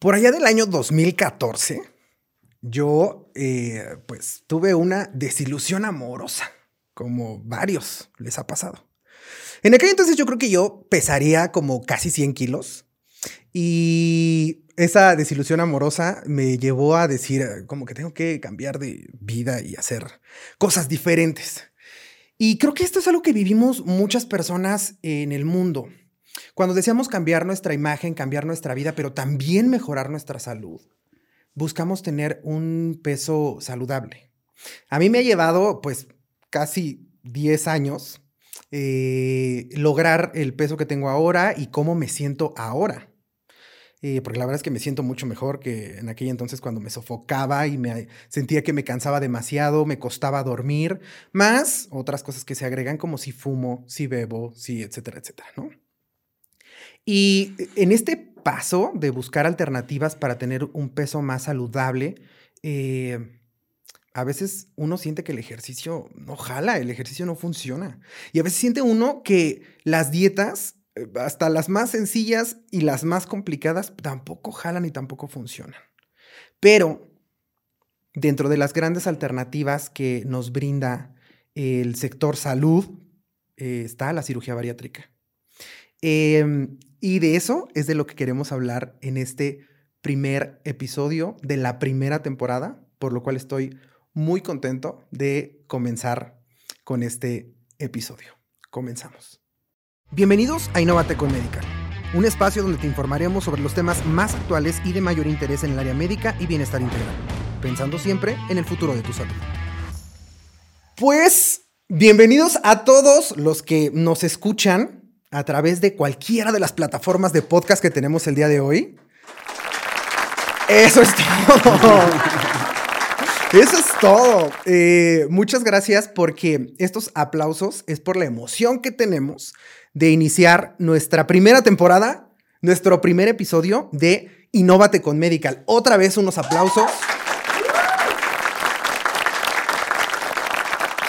Por allá del año 2014, yo eh, pues tuve una desilusión amorosa, como varios les ha pasado. En aquel entonces yo creo que yo pesaría como casi 100 kilos y esa desilusión amorosa me llevó a decir eh, como que tengo que cambiar de vida y hacer cosas diferentes. Y creo que esto es algo que vivimos muchas personas en el mundo. Cuando deseamos cambiar nuestra imagen, cambiar nuestra vida, pero también mejorar nuestra salud, buscamos tener un peso saludable. A mí me ha llevado pues casi 10 años eh, lograr el peso que tengo ahora y cómo me siento ahora. Eh, porque la verdad es que me siento mucho mejor que en aquel entonces cuando me sofocaba y me sentía que me cansaba demasiado, me costaba dormir, más otras cosas que se agregan como si fumo, si bebo, si etcétera, etcétera, ¿no? Y en este paso de buscar alternativas para tener un peso más saludable, eh, a veces uno siente que el ejercicio no jala, el ejercicio no funciona. Y a veces siente uno que las dietas eh, hasta las más sencillas y las más complicadas tampoco jalan y tampoco funcionan. Pero dentro de las grandes alternativas que nos brinda el sector salud eh, está la cirugía bariátrica. Em, y de eso es de lo que queremos hablar en este primer episodio de la primera temporada, por lo cual estoy muy contento de comenzar con este episodio. Comenzamos. Bienvenidos a Innovate con Medical, un espacio donde te informaremos sobre los temas más actuales y de mayor interés en el área médica y bienestar integral, pensando siempre en el futuro de tu salud. Pues, bienvenidos a todos los que nos escuchan a través de cualquiera de las plataformas de podcast que tenemos el día de hoy. Eso es todo. Eso es todo. Eh, muchas gracias porque estos aplausos es por la emoción que tenemos de iniciar nuestra primera temporada, nuestro primer episodio de Innovate con Medical. Otra vez unos aplausos.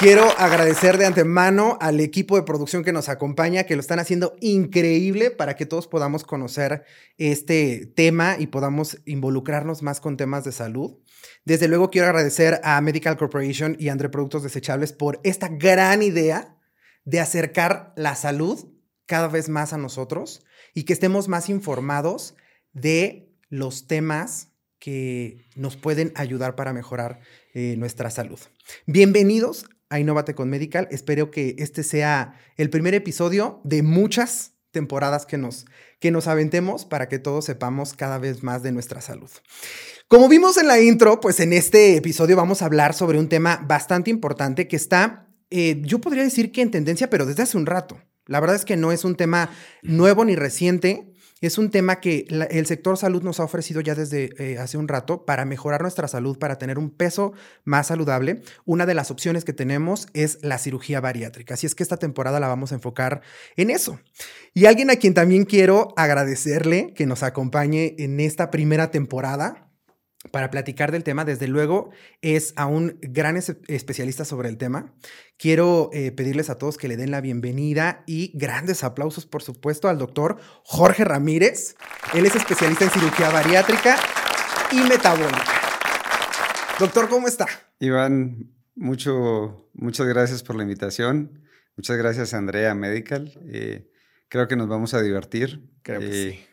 Quiero agradecer de antemano al equipo de producción que nos acompaña, que lo están haciendo increíble para que todos podamos conocer este tema y podamos involucrarnos más con temas de salud. Desde luego quiero agradecer a Medical Corporation y Andre Productos Desechables por esta gran idea de acercar la salud cada vez más a nosotros y que estemos más informados de los temas que nos pueden ayudar para mejorar eh, nuestra salud. Bienvenidos a Innovate con Medical. Espero que este sea el primer episodio de muchas temporadas que nos, que nos aventemos para que todos sepamos cada vez más de nuestra salud. Como vimos en la intro, pues en este episodio vamos a hablar sobre un tema bastante importante que está eh, yo podría decir que en tendencia, pero desde hace un rato. La verdad es que no es un tema nuevo ni reciente. Es un tema que el sector salud nos ha ofrecido ya desde eh, hace un rato para mejorar nuestra salud, para tener un peso más saludable. Una de las opciones que tenemos es la cirugía bariátrica. Así es que esta temporada la vamos a enfocar en eso. Y alguien a quien también quiero agradecerle que nos acompañe en esta primera temporada para platicar del tema, desde luego, es a un gran especialista sobre el tema. Quiero eh, pedirles a todos que le den la bienvenida y grandes aplausos, por supuesto, al doctor Jorge Ramírez. Él es especialista en cirugía bariátrica y metabólica. Doctor, ¿cómo está? Iván, mucho, muchas gracias por la invitación. Muchas gracias, Andrea Medical. Eh, creo que nos vamos a divertir. Creo que eh, sí.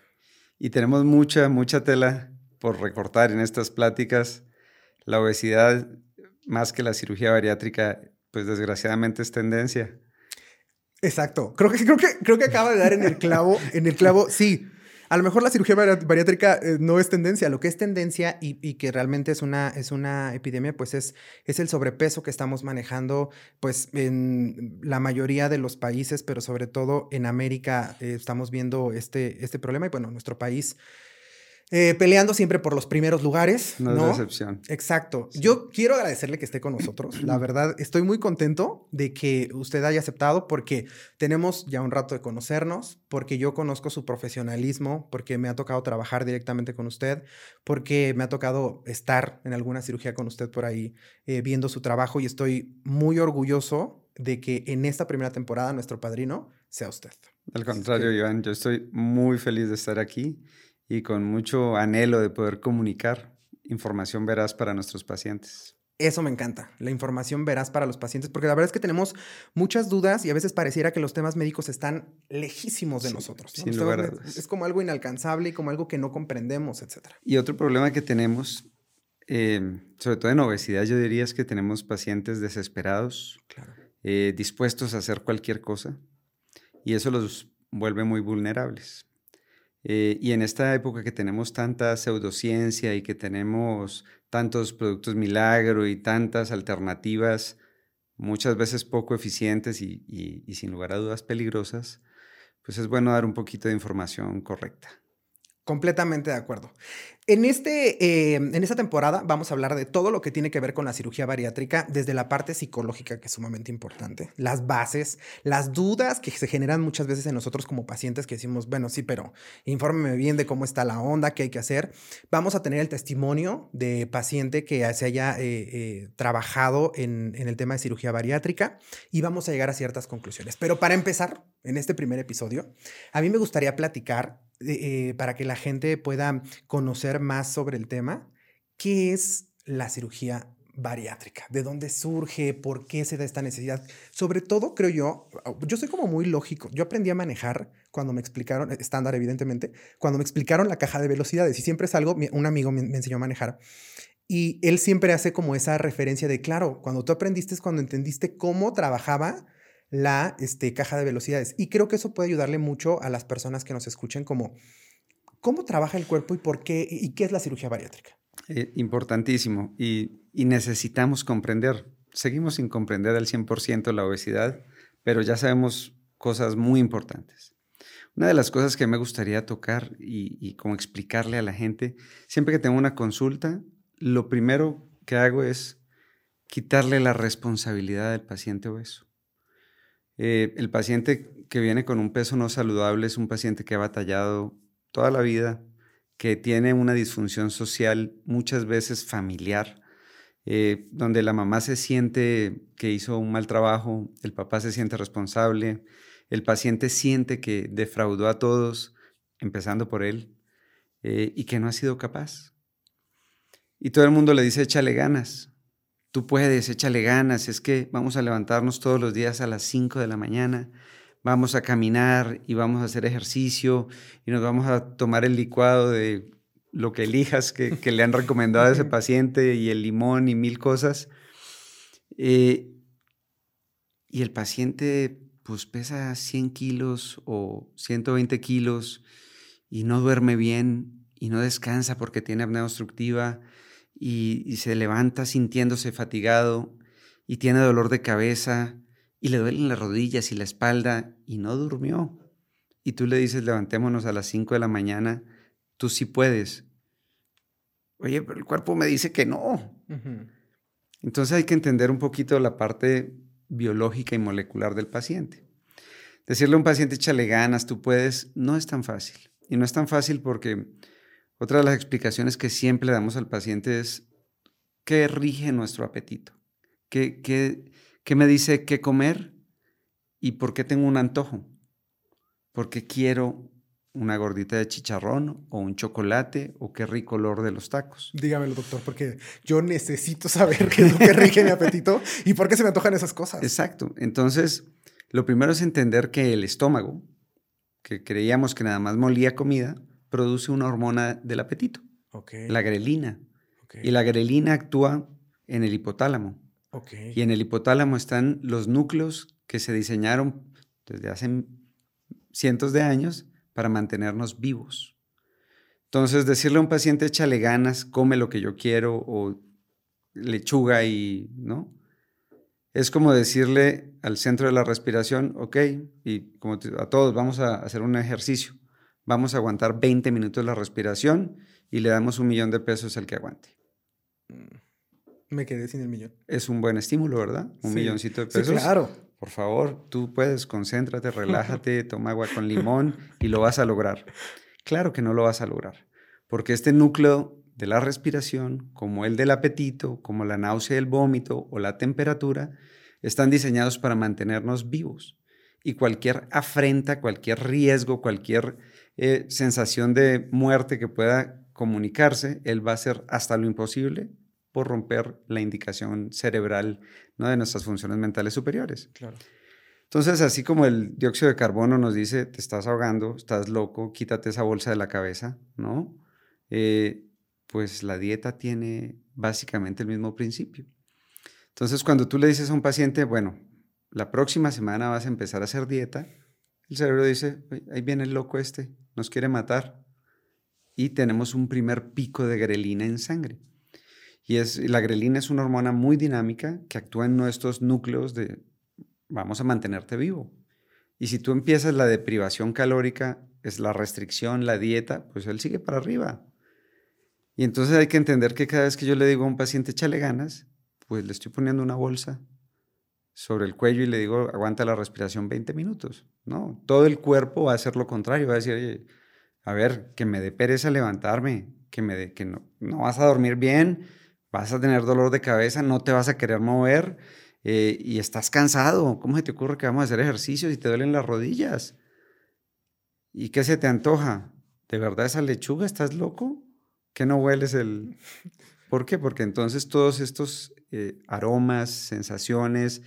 Y tenemos mucha, mucha tela por recortar en estas pláticas, la obesidad, más que la cirugía bariátrica, pues desgraciadamente es tendencia. Exacto. Creo que, creo que, creo que acaba de dar en el clavo, en el clavo, sí. A lo mejor la cirugía bariátrica eh, no es tendencia, lo que es tendencia y, que realmente es una, es una epidemia, pues es, es el sobrepeso que estamos manejando pues en la mayoría de los países, pero sobre todo en América eh, estamos viendo este, este problema y bueno, nuestro país eh, peleando siempre por los primeros lugares. No, no, es decepción. Exacto. Yo quiero agradecerle que esté con nosotros. La verdad, estoy muy contento de que usted haya aceptado porque tenemos ya un rato de conocernos, porque yo conozco su profesionalismo, porque me ha tocado trabajar directamente con usted, porque me ha tocado estar en alguna cirugía con usted por ahí eh, viendo su trabajo y estoy muy orgulloso de que en esta primera temporada nuestro padrino sea usted. Al contrario, Iván, yo estoy muy feliz de estar aquí y con mucho anhelo de poder comunicar información veraz para nuestros pacientes. Eso me encanta, la información veraz para los pacientes, porque la verdad es que tenemos muchas dudas y a veces pareciera que los temas médicos están lejísimos de nosotros. es como algo inalcanzable y como algo que no comprendemos, etc. Y otro problema que tenemos, eh, sobre todo en obesidad, yo diría es que tenemos pacientes desesperados, eh, dispuestos a hacer cualquier cosa, y eso los vuelve muy vulnerables. Eh, y en esta época que tenemos tanta pseudociencia y que tenemos tantos productos milagro y tantas alternativas, muchas veces poco eficientes y, y sin lugar a dudas peligrosas, pues es bueno dar un poquito de información correcta. Completamente de acuerdo. En, este, eh, en esta temporada vamos a hablar de todo lo que tiene que ver con la cirugía bariátrica, desde la parte psicológica, que es sumamente importante, las bases, las dudas que se generan muchas veces en nosotros como pacientes que decimos, bueno, sí, pero infórmeme bien de cómo está la onda, qué hay que hacer. Vamos a tener el testimonio de paciente que se haya eh, eh, trabajado en, en el tema de cirugía bariátrica y vamos a llegar a ciertas conclusiones. Pero para empezar, en este primer episodio, a mí me gustaría platicar eh, para que la gente pueda conocer más sobre el tema, ¿qué es la cirugía bariátrica? ¿De dónde surge? ¿Por qué se da esta necesidad? Sobre todo, creo yo, yo soy como muy lógico. Yo aprendí a manejar cuando me explicaron, estándar evidentemente, cuando me explicaron la caja de velocidades y siempre es algo, un amigo me, me enseñó a manejar. Y él siempre hace como esa referencia de, claro, cuando tú aprendiste es cuando entendiste cómo trabajaba la este, caja de velocidades. Y creo que eso puede ayudarle mucho a las personas que nos escuchen como cómo trabaja el cuerpo y por qué y qué es la cirugía bariátrica. Eh, importantísimo y, necesitamos comprender. Seguimos sin comprender al 100% la obesidad, pero ya sabemos cosas muy importantes. Una de las cosas que me gustaría tocar y, y como explicarle a la gente, siempre que tengo una consulta, lo primero que hago es quitarle la responsabilidad del paciente obeso. Eh, el paciente que viene con un peso no saludable es un paciente que ha batallado toda la vida, que tiene una disfunción social muchas veces familiar, eh, donde la mamá se siente que hizo un mal trabajo, el papá se siente responsable, el paciente siente que defraudó a todos, empezando por él, eh, y que no ha sido capaz. Y todo el mundo le dice, échale ganas, Tú puedes, échale ganas, es que vamos a levantarnos todos los días a las 5 de la mañana, vamos a caminar y vamos a hacer ejercicio y nos vamos a tomar el licuado de lo que elijas que, le han recomendado a ese paciente y el limón y mil cosas. Eh, y el paciente pues pesa 100 kilos o 120 kilos y no duerme bien y no descansa porque tiene apnea obstructiva y, se levanta sintiéndose fatigado y tiene dolor de cabeza y le duelen las rodillas y la espalda y no durmió. Y tú le dices, levantémonos a las 5 de la mañana, tú sí puedes. Oye, pero el cuerpo me dice que no. Entonces hay que entender un poquito la parte biológica y molecular del paciente. Decirle a un paciente, échale ganas, tú puedes, no es tan fácil. Y no es tan fácil porque otra de las explicaciones que siempre le damos al paciente es qué rige nuestro apetito, qué, qué, me dice qué comer y por qué tengo un antojo, porque quiero una gordita de chicharrón o un chocolate o qué rico olor de los tacos. Dígamelo, doctor, porque yo necesito saber qué es lo que rige mi apetito y por qué se me antojan esas cosas. Exacto. Entonces, lo primero es entender que el estómago, que creíamos que nada más molía comida, produce una hormona del apetito, la grelina. Y la grelina actúa en el hipotálamo. Y en el hipotálamo están los núcleos que se diseñaron desde hace cientos de años para mantenernos vivos. Entonces, decirle a un paciente, échale ganas, come lo que yo quiero, o lechuga y, ¿no? Es como decirle al centro de la respiración, ok, y como a todos vamos a hacer un ejercicio vamos a aguantar 20 minutos la respiración y le damos un millón de pesos al que aguante. Mm, me quedé sin el millón. Es un buen estímulo, ¿verdad? Un milloncito de pesos. Sí, claro. Por favor, tú puedes, concéntrate, relájate, toma agua con limón y lo vas a lograr. Claro que no lo vas a lograr, porque este núcleo de la respiración, como el del apetito, como la náusea y el vómito o la temperatura, están diseñados para mantenernos vivos. Y cualquier afrenta, cualquier riesgo, cualquier eh, sensación de muerte que pueda comunicarse, él va a hacer hasta lo imposible por romper la indicación cerebral ¿no? de nuestras funciones mentales superiores. Claro. Entonces, así como el dióxido de carbono nos dice, te estás ahogando, estás loco, quítate esa bolsa de la cabeza, ¿no? Eh, pues la dieta tiene básicamente el mismo principio. Entonces, cuando tú le dices a un paciente, bueno, la próxima semana vas a empezar a hacer dieta, el cerebro dice, ahí viene el loco este, nos quiere matar. Y tenemos un primer pico de grelina en sangre. Y es, la grelina es una hormona muy dinámica que actúa en nuestros núcleos de vamos a mantenerte vivo. Y si tú empiezas la deprivación calórica, es la restricción, la dieta, pues él sigue para arriba. Y entonces hay que entender que cada vez que yo le digo a un paciente, échale ganas, pues le estoy poniendo una bolsa sobre el cuello y le digo, aguanta la respiración 20 minutos. No, todo el cuerpo va a hacer lo contrario, va a decir, oye, a ver, que me dé pereza levantarme, que, me dé, que no, no vas a dormir bien, vas a tener dolor de cabeza, no te vas a querer mover eh, y estás cansado. ¿Cómo se te ocurre que vamos a hacer ejercicio si te duelen las rodillas? ¿Y qué se te antoja? ¿De verdad esa lechuga? ¿Estás loco? ¿Que no hueles el...? ¿Por qué? Porque entonces todos estos eh, aromas, sensaciones,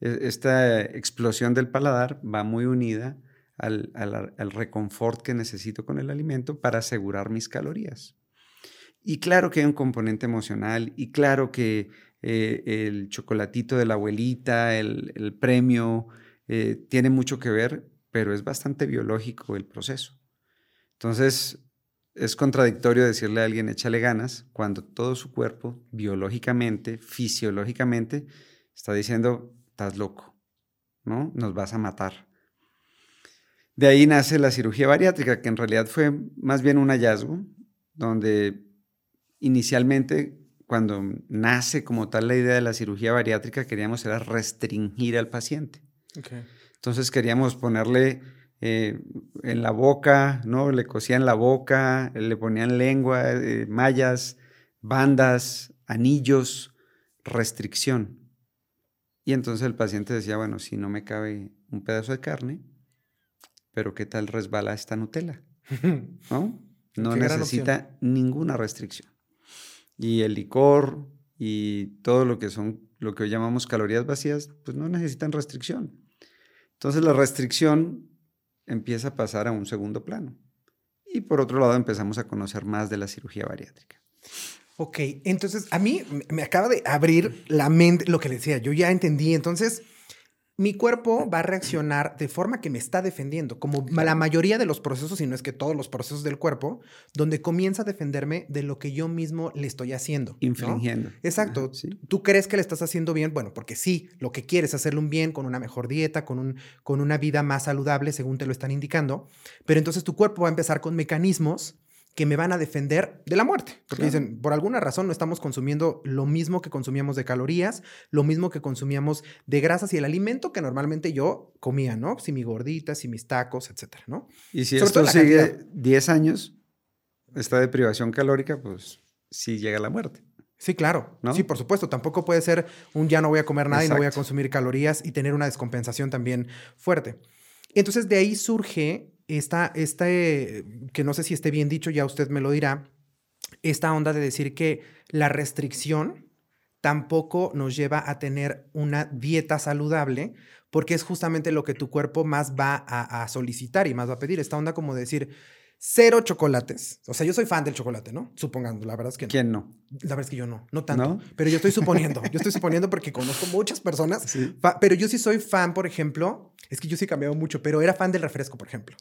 e, esta explosión del paladar va muy unida al, al, reconfort que necesito con el alimento para asegurar mis calorías. Y claro que hay un componente emocional y claro que eh, el chocolatito de la abuelita, el, premio, eh, tiene mucho que ver, pero es bastante biológico el proceso. Entonces, es contradictorio decirle a alguien échale ganas cuando todo su cuerpo, biológicamente, fisiológicamente, está diciendo, estás loco, ¿no? Nos vas a matar. De ahí nace la cirugía bariátrica, que en realidad fue más bien un hallazgo, donde inicialmente cuando nace como tal la idea de la cirugía bariátrica, queríamos era restringir al paciente. Entonces queríamos ponerle eh, en la boca, ¿no? Le cosían la boca, le ponían lengua, eh, mallas, bandas, anillos, restricción. Y entonces el paciente decía, bueno, si no me cabe un pedazo de carne, pero ¿qué tal resbala esta Nutella? ¿No? No necesita ninguna restricción y el licor y todo lo que son lo que hoy llamamos calorías vacías, pues no necesitan restricción. Entonces la restricción empieza a pasar a un segundo plano. Y por otro lado empezamos a conocer más de la cirugía bariátrica. Ok, entonces a mí me acaba de abrir la mente lo que le decía, yo ya entendí, entonces mi cuerpo va a reaccionar de forma que me está defendiendo, como la mayoría de los procesos, y no es que todos los procesos del cuerpo, donde comienza a defenderme de lo que yo mismo le estoy haciendo. Infringiendo. Exacto. Tú crees que le estás haciendo bien, bueno, porque sí, lo que quieres es hacerle un bien con una mejor dieta, con, un, con una vida más saludable, según te lo están indicando, pero entonces tu cuerpo va a empezar con mecanismos que me van a defender de la muerte. Porque dicen, por alguna razón no estamos consumiendo lo mismo que consumíamos de calorías, lo mismo que consumíamos de grasas y el alimento que normalmente yo comía, ¿no? Si mi gordita, si mis tacos, etcétera, ¿no? Y si esto sigue 10 años, esta deprivación calórica, pues sí llega la muerte. Sí, claro. ¿no? Sí, por supuesto. Tampoco puede ser un ya no voy a comer nada y no voy a consumir calorías y tener una descompensación también fuerte. Entonces de ahí surge esta, este, que no sé si esté bien dicho, ya usted me lo dirá, esta onda de decir que la restricción tampoco nos lleva a tener una dieta saludable, porque es justamente lo que tu cuerpo más va a, solicitar y más va a pedir. Esta onda como de decir, cero chocolates. O sea, yo soy fan del chocolate, ¿no? Supongando, la verdad es que no. ¿Quién no? La verdad es que yo no, no tanto. Pero yo estoy suponiendo, yo estoy suponiendo porque conozco muchas personas. Pero yo sí soy fan, por ejemplo, es que yo sí he cambiado mucho, pero era fan del refresco, por ejemplo.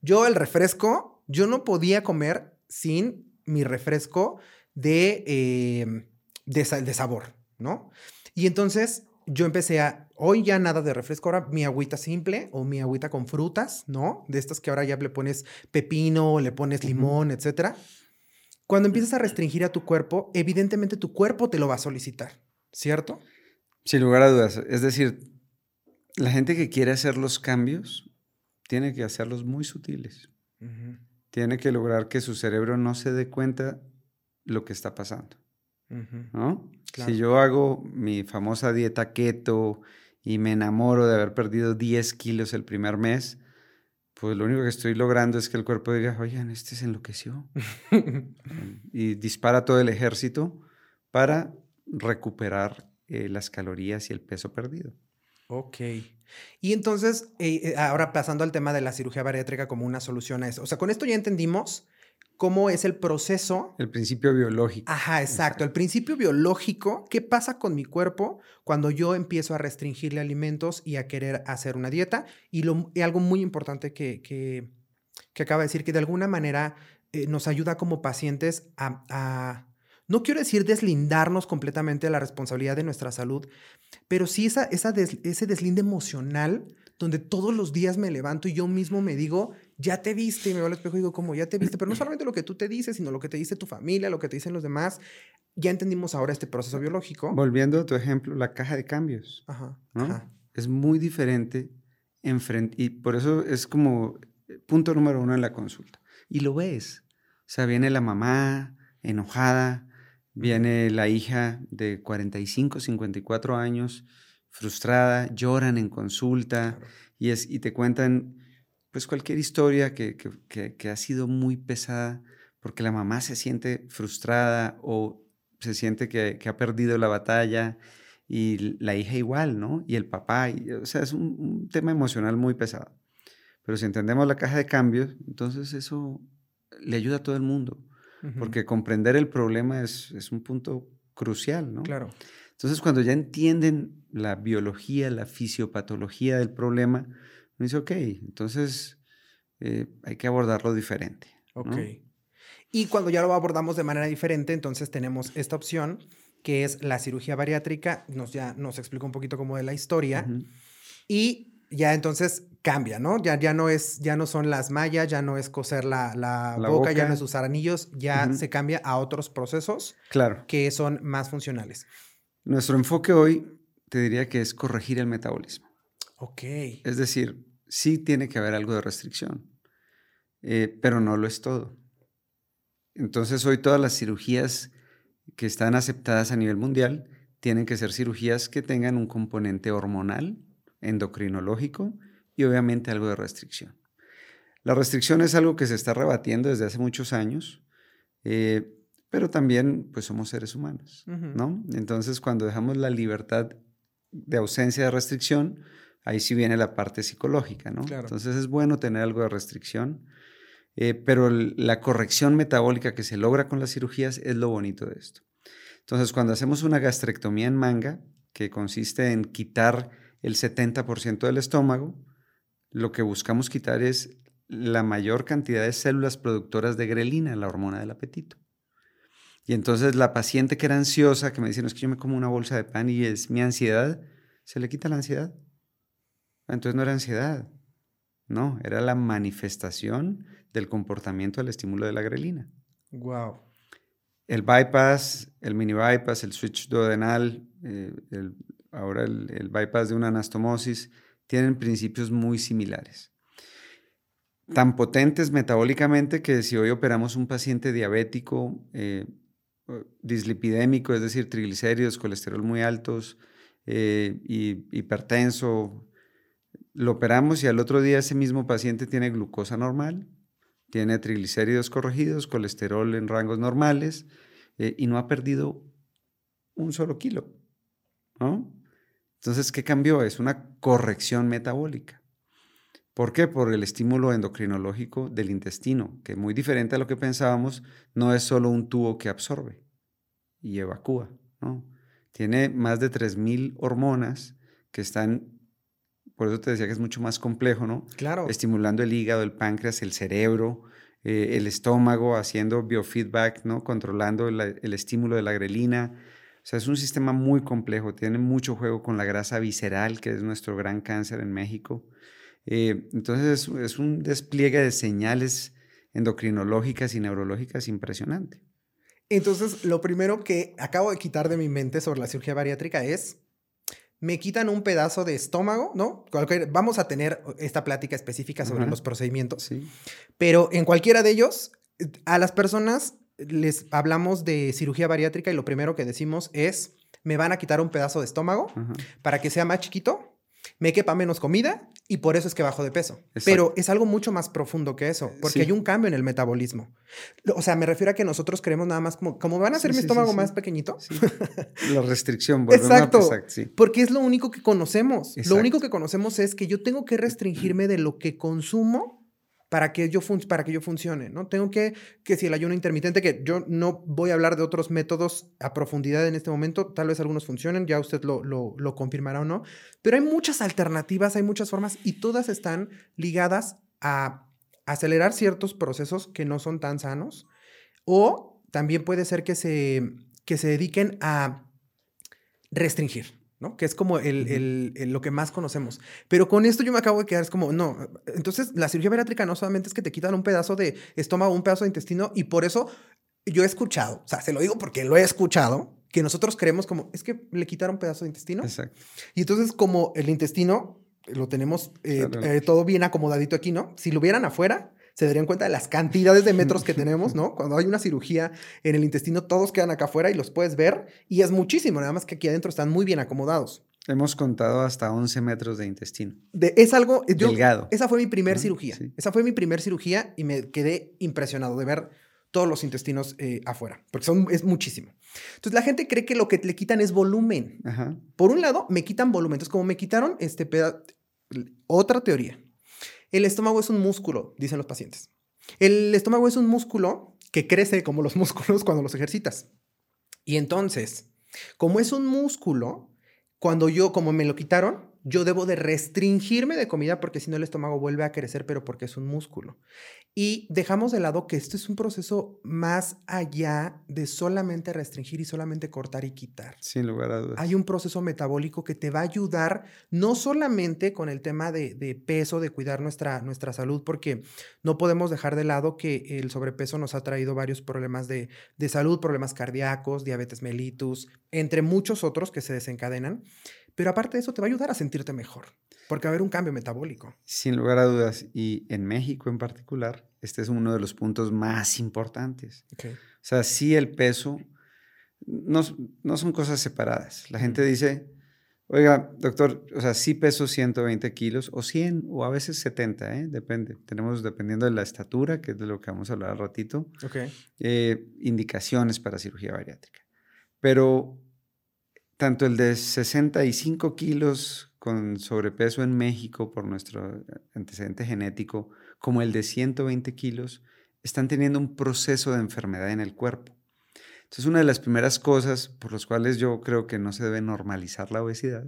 Yo el refresco, yo no podía comer sin mi refresco de, eh, de, sabor, ¿no? Y entonces yo empecé a, hoy ya nada de refresco, ahora mi agüita simple o mi agüita con frutas, ¿no? De estas que ahora ya le pones pepino, le pones limón, etcétera. Cuando empiezas a restringir a tu cuerpo, evidentemente tu cuerpo te lo va a solicitar, ¿cierto? Sin lugar a dudas. Es decir, la gente que quiere hacer los cambios tiene que hacerlos muy sutiles. Tiene que lograr que su cerebro no se dé cuenta lo que está pasando. ¿no? Si yo hago mi famosa dieta keto y me enamoro de haber perdido 10 kilos el primer mes, pues lo único que estoy logrando es que el cuerpo diga, oigan, este se enloqueció. y dispara todo el ejército para recuperar eh, las calorías y el peso perdido. Ok. Y entonces, eh, eh, ahora pasando al tema de la cirugía bariátrica como una solución a eso. O sea, con esto ya entendimos cómo es el proceso. El principio biológico. Ajá, exacto. El principio biológico, ¿qué pasa con mi cuerpo cuando yo empiezo a restringirle alimentos y a querer hacer una dieta? Y, lo, algo muy importante que, que, acaba de decir, que de alguna manera nos ayuda como pacientes a no quiero decir deslindarnos completamente de la responsabilidad de nuestra salud, pero sí esa, esa ese deslinde emocional donde todos los días me levanto y yo mismo me digo, ya te viste, y me veo al espejo y digo, como ya te viste, pero no solamente lo que tú te dices, sino lo que te dice tu familia, lo que te dicen los demás. Ya entendimos ahora este proceso biológico. Volviendo a tu ejemplo, la caja de cambios. Ajá, Es muy diferente y por eso es como punto número uno en la consulta. Y lo ves. O sea, viene la mamá enojada, Viene la hija de 45, 54 años, frustrada, lloran en consulta y, es, y te cuentan pues cualquier historia que, que, ha sido muy pesada porque la mamá se siente frustrada o se siente que, ha perdido la batalla y la hija igual, ¿no? Y el papá, o sea, es un, un, tema emocional muy pesado. Pero si entendemos la caja de cambios, entonces eso le ayuda a todo el mundo porque comprender el problema es, es, un punto crucial, ¿no? Claro. Entonces, cuando ya entienden la biología, la fisiopatología del problema, uno dice, ok, entonces eh, hay que abordarlo diferente. Ok. Y cuando ya lo abordamos de manera diferente, entonces tenemos esta opción que es la cirugía bariátrica, nos ya nos explica un poquito como de la historia. Y ya entonces cambia, ¿no? Ya, ya, no es, ya no son las mallas, ya no es coser la, boca, ya no es usar anillos, ya se cambia a otros procesos claro. que son más funcionales. Nuestro enfoque hoy te diría que es corregir el metabolismo. Ok. Es decir, sí tiene que haber algo de restricción, eh, pero no lo es todo. Entonces hoy todas las cirugías que están aceptadas a nivel mundial tienen que ser cirugías que tengan un componente hormonal endocrinológico y obviamente algo de restricción. La restricción es algo que se está rebatiendo desde hace muchos años, eh, pero también pues somos seres humanos, ¿no? Entonces cuando dejamos la libertad de ausencia de restricción, ahí sí viene la parte psicológica, ¿no? Entonces es bueno tener algo de restricción, eh, pero la corrección metabólica que se logra con las cirugías es lo bonito de esto. Entonces cuando hacemos una gastrectomía en manga, que consiste en quitar el 70% del estómago, lo que buscamos quitar es la mayor cantidad de células productoras de grelina, la hormona del apetito. Y entonces la paciente que era ansiosa, que me dice, no es que yo me como una bolsa de pan y es mi ansiedad, se le quita la ansiedad. Entonces no era ansiedad, no, era la manifestación del comportamiento del estímulo de la grelina. Wow. El bypass, el mini bypass, el switch duodenal, eh, el ahora el, bypass de una anastomosis, tienen principios muy similares. Tan potentes metabólicamente que si hoy operamos un paciente diabético, eh, dislipidémico, es decir, triglicéridos, colesterol muy altos, eh, y hipertenso, lo operamos y al otro día ese mismo paciente tiene glucosa normal, tiene triglicéridos corregidos, colesterol en rangos normales eh, y no ha perdido un solo kilo. ¿no? Entonces, ¿qué cambió? Es una corrección metabólica. ¿Por qué? Por el estímulo endocrinológico del intestino, que muy diferente a lo que pensábamos, no es solo un tubo que absorbe y evacúa, ¿no? Tiene más de 3.000 hormonas que están, por eso te decía que es mucho más complejo, ¿no? Claro. Estimulando el hígado, el páncreas, el cerebro, eh, el estómago, haciendo biofeedback, ¿no? Controlando el estímulo de la grelina, o sea, es un sistema muy complejo, tiene mucho juego con la grasa visceral, que es nuestro gran cáncer en México. Eh, entonces, es, un despliegue de señales endocrinológicas y neurológicas impresionante. Entonces, lo primero que acabo de quitar de mi mente sobre la cirugía bariátrica es, me quitan un pedazo de estómago, ¿no? vamos a tener esta plática específica sobre los procedimientos, sí. pero en cualquiera de ellos, a las personas les hablamos de cirugía bariátrica y lo primero que decimos es, me van a quitar un pedazo de estómago para que sea más chiquito, me quepa menos comida Y por eso es que bajo de peso. Pero es algo mucho más profundo que eso, porque hay un cambio en el metabolismo. O sea, me refiero a que nosotros creemos nada más como, como van a hacer mi estómago más pequeñito. La restricción. Exacto. porque es lo único que conocemos. Lo único que conocemos es que yo tengo que restringirme de lo que consumo para que yo, para que yo funcione, ¿no? Tengo que, que si el ayuno intermitente, que yo no voy a hablar de otros métodos a profundidad en este momento, tal vez algunos funcionen, ya usted lo, lo, lo confirmará o no, pero hay muchas alternativas, hay muchas formas y todas están ligadas a acelerar ciertos procesos que no son tan sanos o también puede ser que se, que se dediquen a restringir. Que es como el, lo que más conocemos. Pero con esto yo me acabo de quedar, es como, no, entonces la cirugía bariátrica no solamente es que te quitan un pedazo de estómago, un pedazo de intestino, y por eso yo he escuchado, o sea, se lo digo porque lo he escuchado, que nosotros creemos como, es que le quitaron un pedazo de intestino. Exacto. Y entonces como el intestino lo tenemos eh, eh, todo bien acomodadito aquí, ¿no? Si lo vieran afuera, se darían cuenta de las cantidades de metros que tenemos, ¿no? Cuando hay una cirugía en el intestino, todos quedan acá afuera y los puedes ver y es muchísimo, nada más que aquí adentro están muy bien acomodados. Hemos contado hasta 11 metros de intestino. es algo... Delgado. Esa fue mi primer cirugía. Esa fue mi primer cirugía y me quedé impresionado de ver todos los intestinos eh, afuera, porque son, es muchísimo. Entonces la gente cree que lo que le quitan es volumen. Por un lado, me quitan volumen. Entonces, como me quitaron este pedazo, otra teoría. El estómago es un músculo, dicen los pacientes. El estómago es un músculo que crece como los músculos cuando los ejercitas. Y entonces, como es un músculo, cuando yo, como me lo quitaron, yo debo de restringirme de comida porque si no el estómago vuelve a crecer, pero porque es un músculo. Y dejamos de lado que esto es un proceso más allá de solamente restringir y solamente cortar y quitar. Sin lugar a dudas. Hay un proceso metabólico que te va a ayudar no solamente con el tema de, peso, de cuidar nuestra, nuestra salud, porque no podemos dejar de lado que el sobrepeso nos ha traído varios problemas de, de salud, problemas cardíacos, diabetes mellitus, entre muchos otros que se desencadenan. Pero aparte de eso, te va a ayudar a sentirte mejor, porque va a haber un cambio metabólico. Sin lugar a dudas. Y en México en particular, este es uno de los puntos más importantes. O sea, sí el peso no, no son cosas separadas. La gente dice, oiga, doctor, o sea, sí peso 120 kilos o 100 o a veces 70, ¿eh? depende. Tenemos, dependiendo de la estatura, que es de lo que vamos a hablar al ratito, eh, indicaciones para cirugía bariátrica. Pero tanto el de 65 kilos con sobrepeso en México por nuestro antecedente genético, como el de 120 kilos, están teniendo un proceso de enfermedad en el cuerpo. Entonces, una de las primeras cosas por las cuales yo creo que no se debe normalizar la obesidad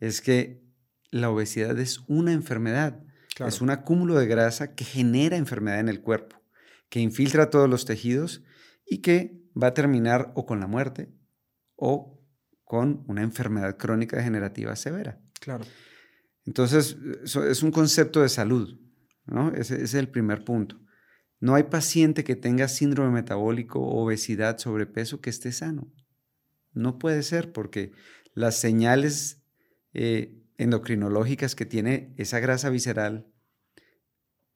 es que la obesidad es una enfermedad, es un acúmulo de grasa que genera enfermedad en el cuerpo, que infiltra todos los tejidos y que va a terminar o con la muerte o con una enfermedad crónica degenerativa severa. Claro. Entonces, es un concepto de salud, ¿no? Ese, es el primer punto. No hay paciente que tenga síndrome metabólico, obesidad, sobrepeso que esté sano. No puede ser porque las señales eh, endocrinológicas que tiene esa grasa visceral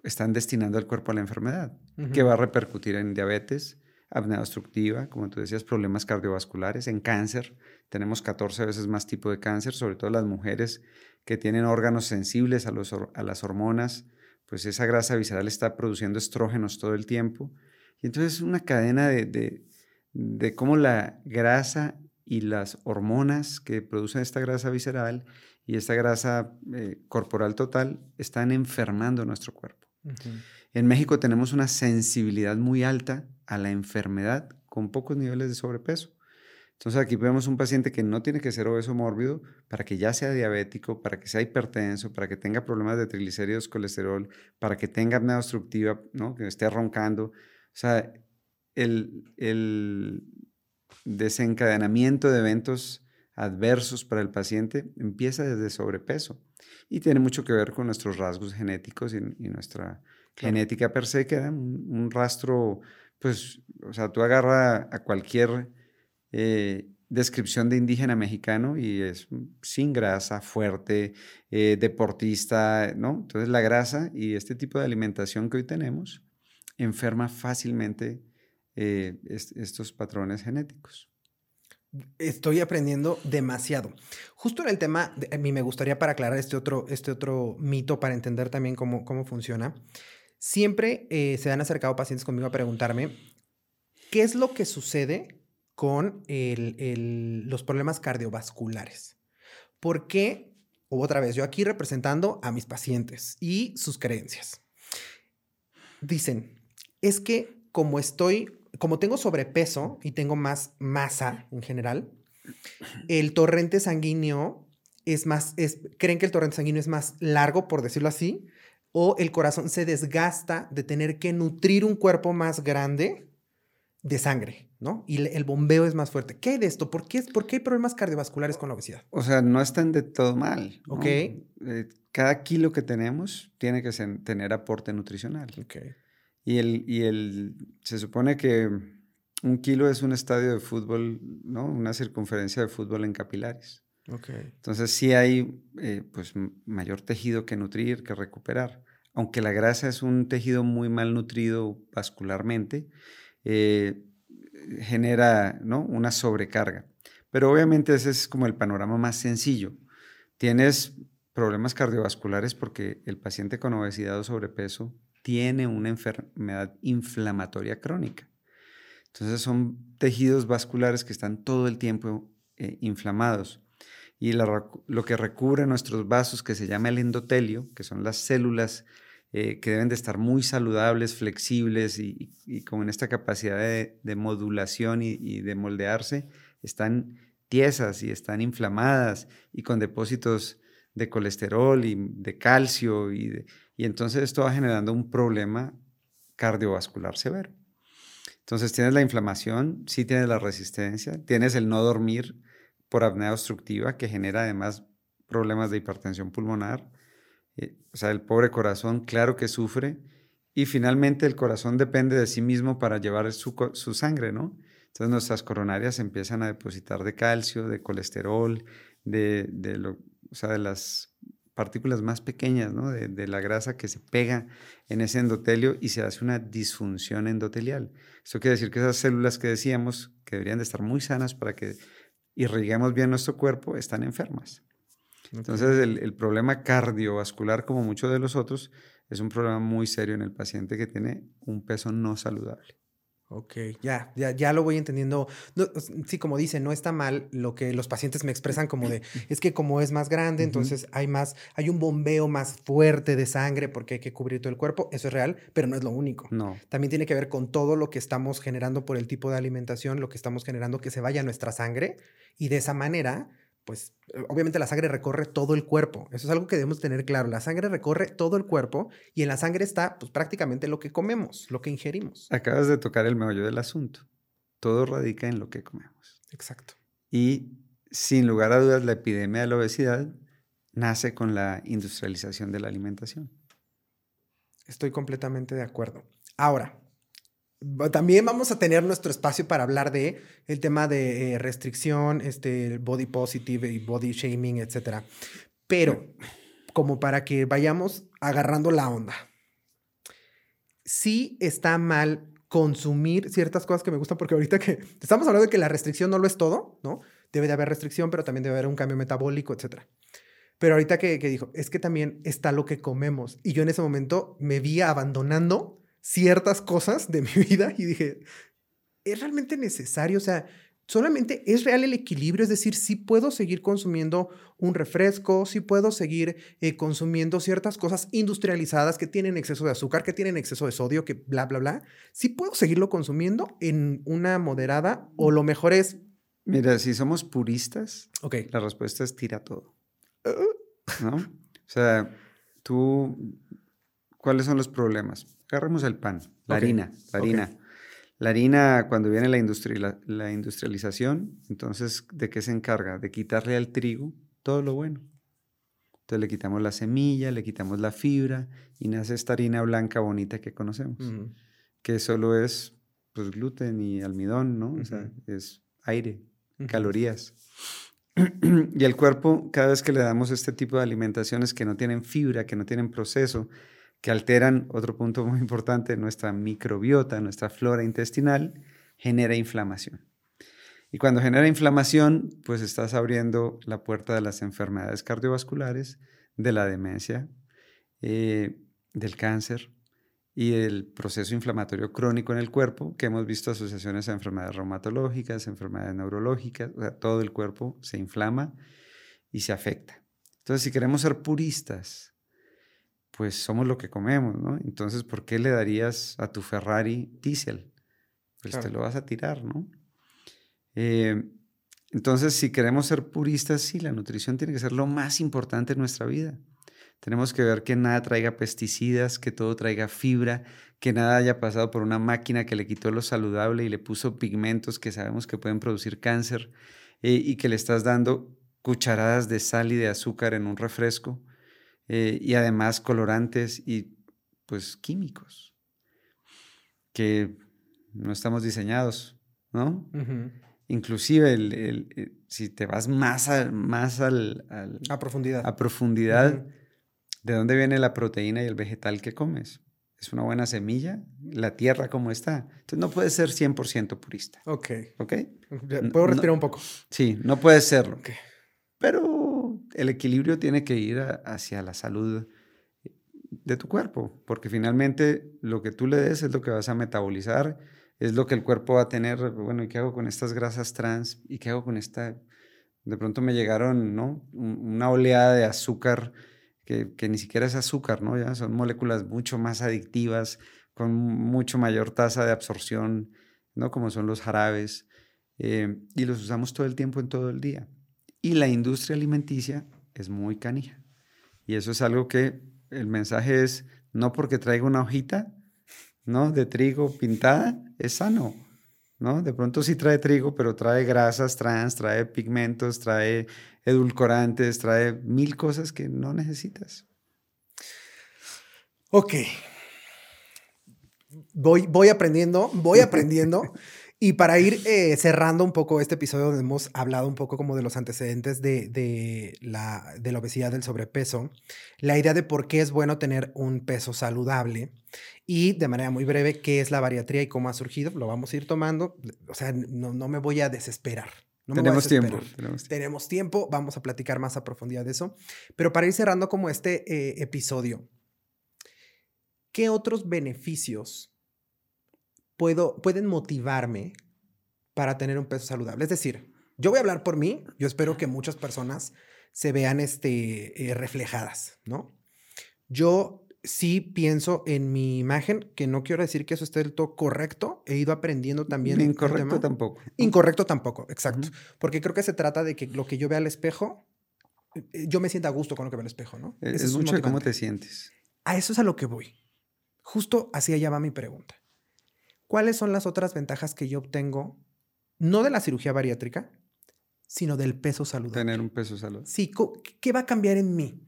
están destinando al cuerpo a la enfermedad, que va a repercutir en diabetes, apnea obstructiva, como tú decías, problemas cardiovasculares, en cáncer. Tenemos 14 veces más tipo de cáncer, sobre todo las mujeres que tienen órganos sensibles a, los, a las hormonas, pues esa grasa visceral está produciendo estrógenos todo el tiempo. Y entonces es una cadena de, de, cómo la grasa y las hormonas que producen esta grasa visceral y esta grasa eh, corporal total están enfermando nuestro cuerpo. En México tenemos una sensibilidad muy alta a la enfermedad con pocos niveles de sobrepeso. Entonces aquí vemos un paciente que no tiene que ser obeso mórbido para que ya sea diabético, para que sea hipertenso, para que tenga problemas de triglicéridos, colesterol, para que tenga apnea obstructiva, ¿no? que esté roncando. O sea, el, el desencadenamiento de eventos adversos para el paciente empieza desde sobrepeso y tiene mucho que ver con nuestros rasgos genéticos y, nuestra genética per se, que da un, rastro, pues, o sea, tú agarras a cualquier eh, descripción de indígena mexicano y es sin grasa, fuerte, eh, deportista, ¿no? Entonces la grasa y este tipo de alimentación que hoy tenemos enferma fácilmente eh, estos patrones genéticos. Estoy aprendiendo demasiado. Justo en el tema, a mí me gustaría para aclarar este otro, este otro mito para entender también cómo, cómo funciona. Siempre eh, se han acercado pacientes conmigo a preguntarme qué es lo que sucede con los problemas cardiovasculares. ¿Por qué? Otra vez, yo aquí representando a mis pacientes y sus creencias. Dicen, es que como estoy como tengo sobrepeso y tengo más masa en general, el torrente sanguíneo es más, es, creen que el torrente sanguíneo es más largo, por decirlo así, o el corazón se desgasta de tener que nutrir un cuerpo más grande de sangre, ¿no? Y el bombeo es más fuerte. ¿Qué hay de esto? ¿Por qué, ¿Por qué hay problemas cardiovasculares con la obesidad? O sea, no están de todo mal. Ok. Eh, cada kilo que tenemos tiene que tener aporte nutricional. Ok. Y, el, y el, se supone que un kilo es un estadio de fútbol, ¿no? Una circunferencia de fútbol en capilares. Okay. Entonces sí hay eh, pues mayor tejido que nutrir, que recuperar. Aunque la grasa es un tejido muy mal nutrido vascularmente, eh, genera ¿no? una sobrecarga. Pero obviamente ese es como el panorama más sencillo. Tienes problemas cardiovasculares porque el paciente con obesidad o sobrepeso tiene una enfermedad inflamatoria crónica. Entonces son tejidos vasculares que están todo el tiempo eh, inflamados. Y lo que recubre nuestros vasos, que se llama el endotelio, que son las células eh, que deben de estar muy saludables, flexibles y, con esta capacidad de, modulación y, de moldearse, están tiesas y están inflamadas y con depósitos de colesterol y de calcio y, y entonces esto va generando un problema cardiovascular severo. Entonces tienes la inflamación, sí tienes la resistencia, tienes el no dormir por apnea obstructiva que genera además problemas de hipertensión pulmonar. Eh, o sea, el pobre corazón, claro que sufre. Y finalmente el corazón depende de sí mismo para llevar su, su sangre, ¿no? Entonces nuestras coronarias empiezan a depositar de calcio, de colesterol, de, de, lo, o sea, de las partículas más pequeñas ¿no? de, la grasa que se pega en ese endotelio y se hace una disfunción endotelial. Eso quiere decir que esas células que decíamos que deberían de estar muy sanas para que irriguemos bien nuestro cuerpo están enfermas. Entonces el, el, problema cardiovascular, como muchos de los otros, es un problema muy serio en el paciente que tiene un peso no saludable. Ok, ya, ya, ya lo voy entendiendo. sí, como dice, no está mal lo que los pacientes me expresan como de, es que como es más grande, entonces hay más, hay un bombeo más fuerte de sangre porque hay que cubrir todo el cuerpo. Eso es real, pero no es lo único. No. También tiene que ver con todo lo que estamos generando por el tipo de alimentación, lo que estamos generando que se vaya a nuestra sangre y de esa manera pues obviamente la sangre recorre todo el cuerpo. Eso es algo que debemos tener claro. La sangre recorre todo el cuerpo y en la sangre está pues prácticamente lo que comemos, lo que ingerimos. Acabas de tocar el meollo del asunto. Todo radica en lo que comemos. Exacto. Y sin lugar a dudas la epidemia de la obesidad nace con la industrialización de la alimentación. Estoy completamente de acuerdo. Ahora, también vamos a tener nuestro espacio para hablar de el tema de eh, restricción, este, body positive y body shaming, etcétera. Pero como para que vayamos agarrando la onda. Sí está mal consumir ciertas cosas que me gustan porque ahorita que estamos hablando de que la restricción no lo es todo, ¿no? Debe de haber restricción, pero también debe haber un cambio metabólico, etcétera. Pero ahorita que, que dijo, es que también está lo que comemos. Y yo en ese momento me vi abandonando ciertas cosas de mi vida y dije, ¿es realmente necesario? O sea, solamente es real el equilibrio, es decir, si puedo seguir consumiendo un refresco, si puedo seguir eh, consumiendo ciertas cosas industrializadas que tienen exceso de azúcar, que tienen exceso de sodio, que bla, bla, bla, si puedo seguirlo consumiendo en una moderada o lo mejor es... Mira, si somos puristas, okay. la respuesta es tira todo. ¿No? O sea, tú, ¿cuáles son los problemas? Agarremos el pan, la harina, la harina. La harina, cuando viene la, la, industrialización, entonces, ¿de qué se encarga? De quitarle al trigo todo lo bueno. Entonces le quitamos la semilla, le quitamos la fibra y nace esta harina blanca bonita que conocemos, que solo es pues, gluten y almidón, ¿no? O sea, es aire, calorías. y el cuerpo, cada vez que le damos este tipo de alimentaciones que no tienen fibra, que no tienen proceso, que alteran, otro punto muy importante, nuestra microbiota, nuestra flora intestinal, genera inflamación. Y cuando genera inflamación, pues estás abriendo la puerta de las enfermedades cardiovasculares, de la demencia, eh, del cáncer y el proceso inflamatorio crónico en el cuerpo, que hemos visto asociaciones a enfermedades reumatológicas, enfermedades neurológicas, todo el cuerpo se inflama y se afecta. Entonces, si queremos ser puristas, pues somos lo que comemos, ¿no? Entonces, ¿por qué le darías a tu Ferrari diésel? Pues te lo vas a tirar, ¿no? Eh, entonces, si queremos ser puristas, sí, la nutrición tiene que ser lo más importante en nuestra vida. Tenemos que ver que nada traiga pesticidas, que todo traiga fibra, que nada haya pasado por una máquina que le quitó lo saludable y le puso pigmentos que sabemos que pueden producir cáncer eh, y que le estás dando cucharadas de sal y de azúcar en un refresco eh, y además colorantes y pues químicos que no estamos diseñados, ¿no? Inclusive el, eh, si te vas más, más al, a profundidad, a profundidad ¿de dónde viene la proteína y el vegetal que comes? ¿Es una buena semilla? ¿La tierra cómo está? Entonces no puedes ser 100% purista. Ok. ¿Ok? Puedo respirar un poco. Sí, no puedes serlo. Pero el equilibrio tiene que ir hacia la salud de tu cuerpo, porque finalmente lo que tú le des es lo que vas a metabolizar, es lo que el cuerpo va a tener. Bueno, ¿y qué hago con estas grasas trans? ¿Y qué hago con esta? De pronto me llegaron, ¿no? Una oleada de azúcar que, ni siquiera es azúcar, ¿no? Ya son moléculas mucho más adictivas, con mucho mayor tasa de absorción, ¿no? Como son los jarabes, eh, y los usamos todo el tiempo en todo el día. Y la industria alimenticia es muy canija. Y eso es algo que el mensaje es, no porque traiga una hojita, ¿no? De trigo pintada, es sano, ¿no? De pronto sí trae trigo, pero trae grasas trans, trae pigmentos, trae edulcorantes, trae mil cosas que no necesitas. Ok. Voy, voy aprendiendo, voy aprendiendo. Y para ir eh, cerrando un poco este episodio donde hemos hablado un poco como de los antecedentes de, la, de la obesidad, del sobrepeso, la idea de por qué es bueno tener un peso saludable y de manera muy breve qué es la bariatría y cómo ha surgido, lo vamos a ir tomando. O sea, no, no me voy a desesperar. tenemos, tiempo, tenemos, tiempo. vamos a platicar más a profundidad de eso. Pero para ir cerrando como este eh, episodio, ¿qué otros beneficios pueden motivarme para tener un peso saludable. Es decir, yo voy a hablar por mí, yo espero que muchas personas se vean este, eh, reflejadas, ¿no? Yo sí pienso en mi imagen, que no quiero decir que eso esté del todo correcto, he ido aprendiendo también. Incorrecto tampoco. Incorrecto tampoco, exacto. Porque creo que se trata de que lo que yo vea al espejo, eh, yo me sienta a gusto con lo que veo al espejo, ¿no? Es, mucho de cómo te sientes. A eso es a lo que voy. Justo así allá va mi pregunta. ¿Cuáles son las otras ventajas que yo obtengo, no de la cirugía bariátrica, sino del peso saludable? Tener un peso saludable. Sí, ¿qué va a cambiar en mí?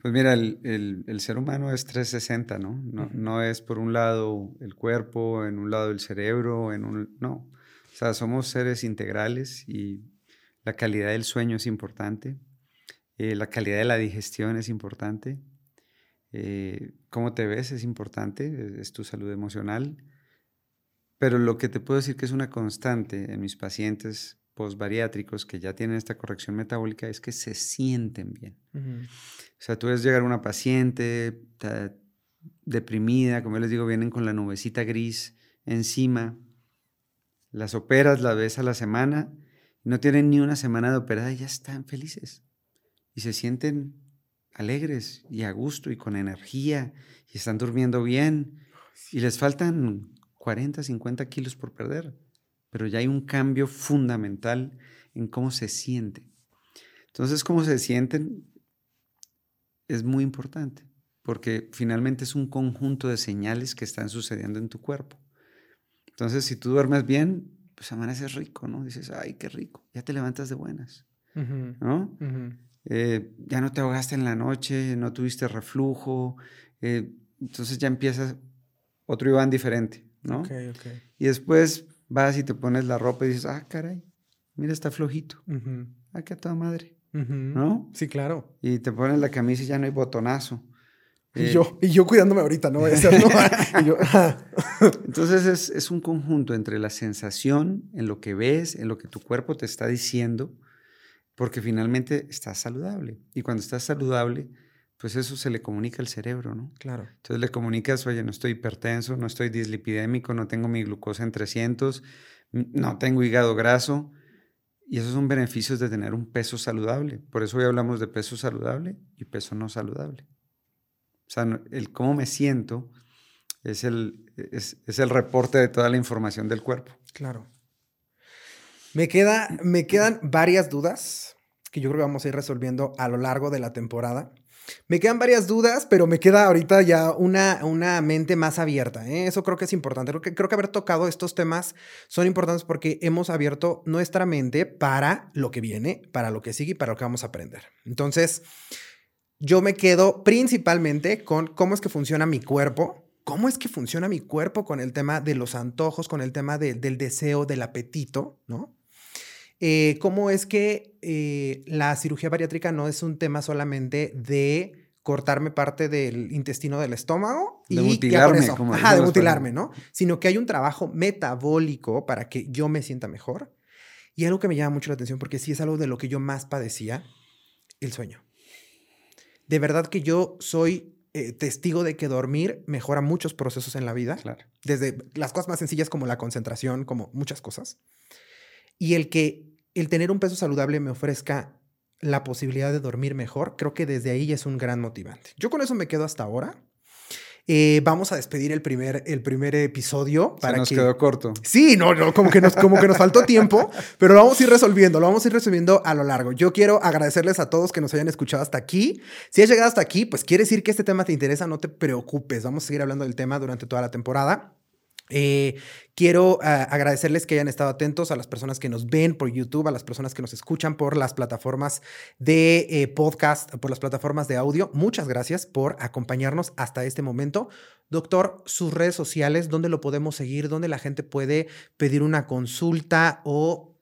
Pues mira, el, ser humano es 360, ¿no? No, no es por un lado el cuerpo, en un lado el cerebro, en un... No. O sea, somos seres integrales y la calidad del sueño es importante, eh, la calidad de la digestión es importante, eh, cómo te ves es importante, es tu salud emocional, pero lo que te puedo decir que es una constante en mis pacientes postbariátricos que ya tienen esta corrección metabólica es que se sienten bien. O sea, tú ves llegar una paciente deprimida, como yo les digo, vienen con la nubecita gris encima, las operas, las ves a la semana, no tienen ni una semana de operada y ya están felices. Y se sienten alegres y a gusto y con energía y están durmiendo bien y les faltan 40, 50 kilos por perder, pero ya hay un cambio fundamental en cómo se siente. Entonces, cómo se sienten es muy importante, porque finalmente es un conjunto de señales que están sucediendo en tu cuerpo. Entonces, si tú duermes bien, pues amaneces rico, ¿no? Dices, ay, qué rico, ya te levantas de buenas, ¿no? Eh, ya no te ahogaste en la noche, no tuviste reflujo, eh, entonces ya empiezas otro Iván diferente. ¿No? Y después vas y te pones la ropa y dices, ah, caray, mira, está flojito. Ah, qué toda madre. ¿No? Sí, claro. Y te pones la camisa y ya no hay botonazo. y, eh, yo, y yo cuidándome ahorita, ¿no? Entonces es, es, un conjunto entre la sensación, en lo que ves, en lo que tu cuerpo te está diciendo, porque finalmente estás saludable. Y cuando estás saludable, pues eso se le comunica al cerebro, ¿no? Claro. Entonces le comunicas, oye, no estoy hipertenso, no estoy dislipidémico, no tengo mi glucosa en 300, no tengo hígado graso. Y esos son beneficios de tener un peso saludable. Por eso hoy hablamos de peso saludable y peso no saludable. O sea, el cómo me siento es el, es, es el reporte de toda la información del cuerpo. Claro. Me, queda, me quedan varias dudas que yo creo que vamos a ir resolviendo a lo largo de la temporada. Me quedan varias dudas, pero me queda ahorita ya una, una mente más abierta. ¿eh? Eso creo que es importante. Creo que, creo que haber tocado estos temas son importantes porque hemos abierto nuestra mente para lo que viene, para lo que sigue y para lo que vamos a aprender. Entonces, yo me quedo principalmente con cómo es que funciona mi cuerpo. ¿Cómo es que funciona mi cuerpo con el tema de los antojos, con el tema del deseo, del apetito, ¿no? Eh, cómo es que eh, la cirugía bariátrica no es un tema solamente de cortarme parte del intestino del estómago de y mutilarme, Ajá, de mutilarme, ¿no? Sino que hay un trabajo metabólico para que yo me sienta mejor. Y algo que me llama mucho la atención, porque sí es algo de lo que yo más padecía, el sueño. De verdad que yo soy eh, testigo de que dormir mejora muchos procesos en la vida. Claro. Desde las cosas más sencillas como la concentración, como muchas cosas. Y el que el tener un peso saludable me ofrezca la posibilidad de dormir mejor, creo que desde ahí ya es un gran motivante. Yo con eso me quedo hasta ahora. Eh, vamos a despedir el primer, el primer episodio. Para Se nos quedó corto. Sí, no, no, como que, nos, como que nos faltó tiempo, pero lo vamos a ir resolviendo, lo vamos a ir resolviendo a lo largo. Yo quiero agradecerles a todos que nos hayan escuchado hasta aquí. Si has llegado hasta aquí, pues quiere decir que este tema te interesa, no te preocupes. Vamos a seguir hablando del tema durante toda la temporada. Eh, quiero ah, agradecerles que hayan estado atentos a las personas que nos ven por YouTube, a las personas que nos escuchan por las plataformas de eh, podcast, por las plataformas de audio. Muchas gracias por acompañarnos hasta este momento. Doctor, sus redes sociales, ¿dónde lo podemos seguir? ¿Dónde la gente puede pedir una consulta o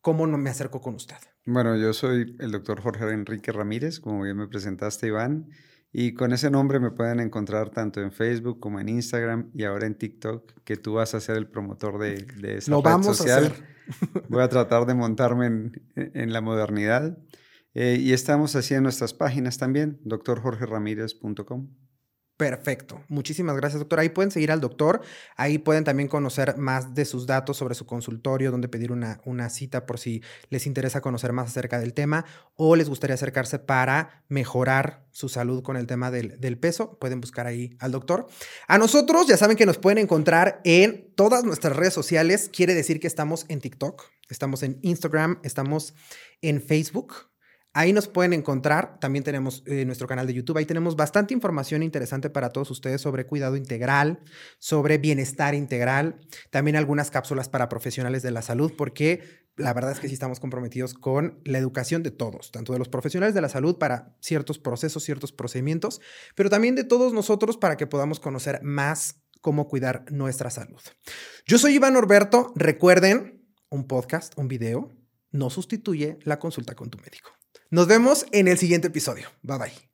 cómo me acerco con usted? Bueno, yo soy el doctor Jorge Enrique Ramírez, como bien me presentaste, Iván. Y con ese nombre me pueden encontrar tanto en Facebook como en Instagram y ahora en TikTok, que tú vas a ser el promotor de, de esa Lo vamos social. A hacer. Voy a tratar de montarme en, la modernidad. Eh, y estamos haciendo nuestras páginas también, doctorjorgeramirez.com. Perfecto. Muchísimas gracias, doctor. Ahí pueden seguir al doctor. Ahí pueden también conocer más de sus datos sobre su consultorio, donde pedir una, una cita por si les interesa conocer más acerca del tema o les gustaría acercarse para mejorar su salud con el tema del, del peso. Pueden buscar ahí al doctor. A nosotros ya saben que nos pueden encontrar en todas nuestras redes sociales. Quiere decir que estamos en TikTok, estamos en Instagram, estamos en Facebook. Ahí nos pueden encontrar. También tenemos eh, nuestro canal de YouTube. Ahí tenemos bastante información interesante para todos ustedes sobre cuidado integral, sobre bienestar integral. También algunas cápsulas para profesionales de la salud, porque la verdad es que sí estamos comprometidos con la educación de todos, tanto de los profesionales de la salud para ciertos procesos, ciertos procedimientos, pero también de todos nosotros para que podamos conocer más cómo cuidar nuestra salud. Yo soy Iván Orberto. Recuerden, un podcast, un video, no sustituye la consulta con tu médico. Nos vemos en el siguiente episodio. Bye bye.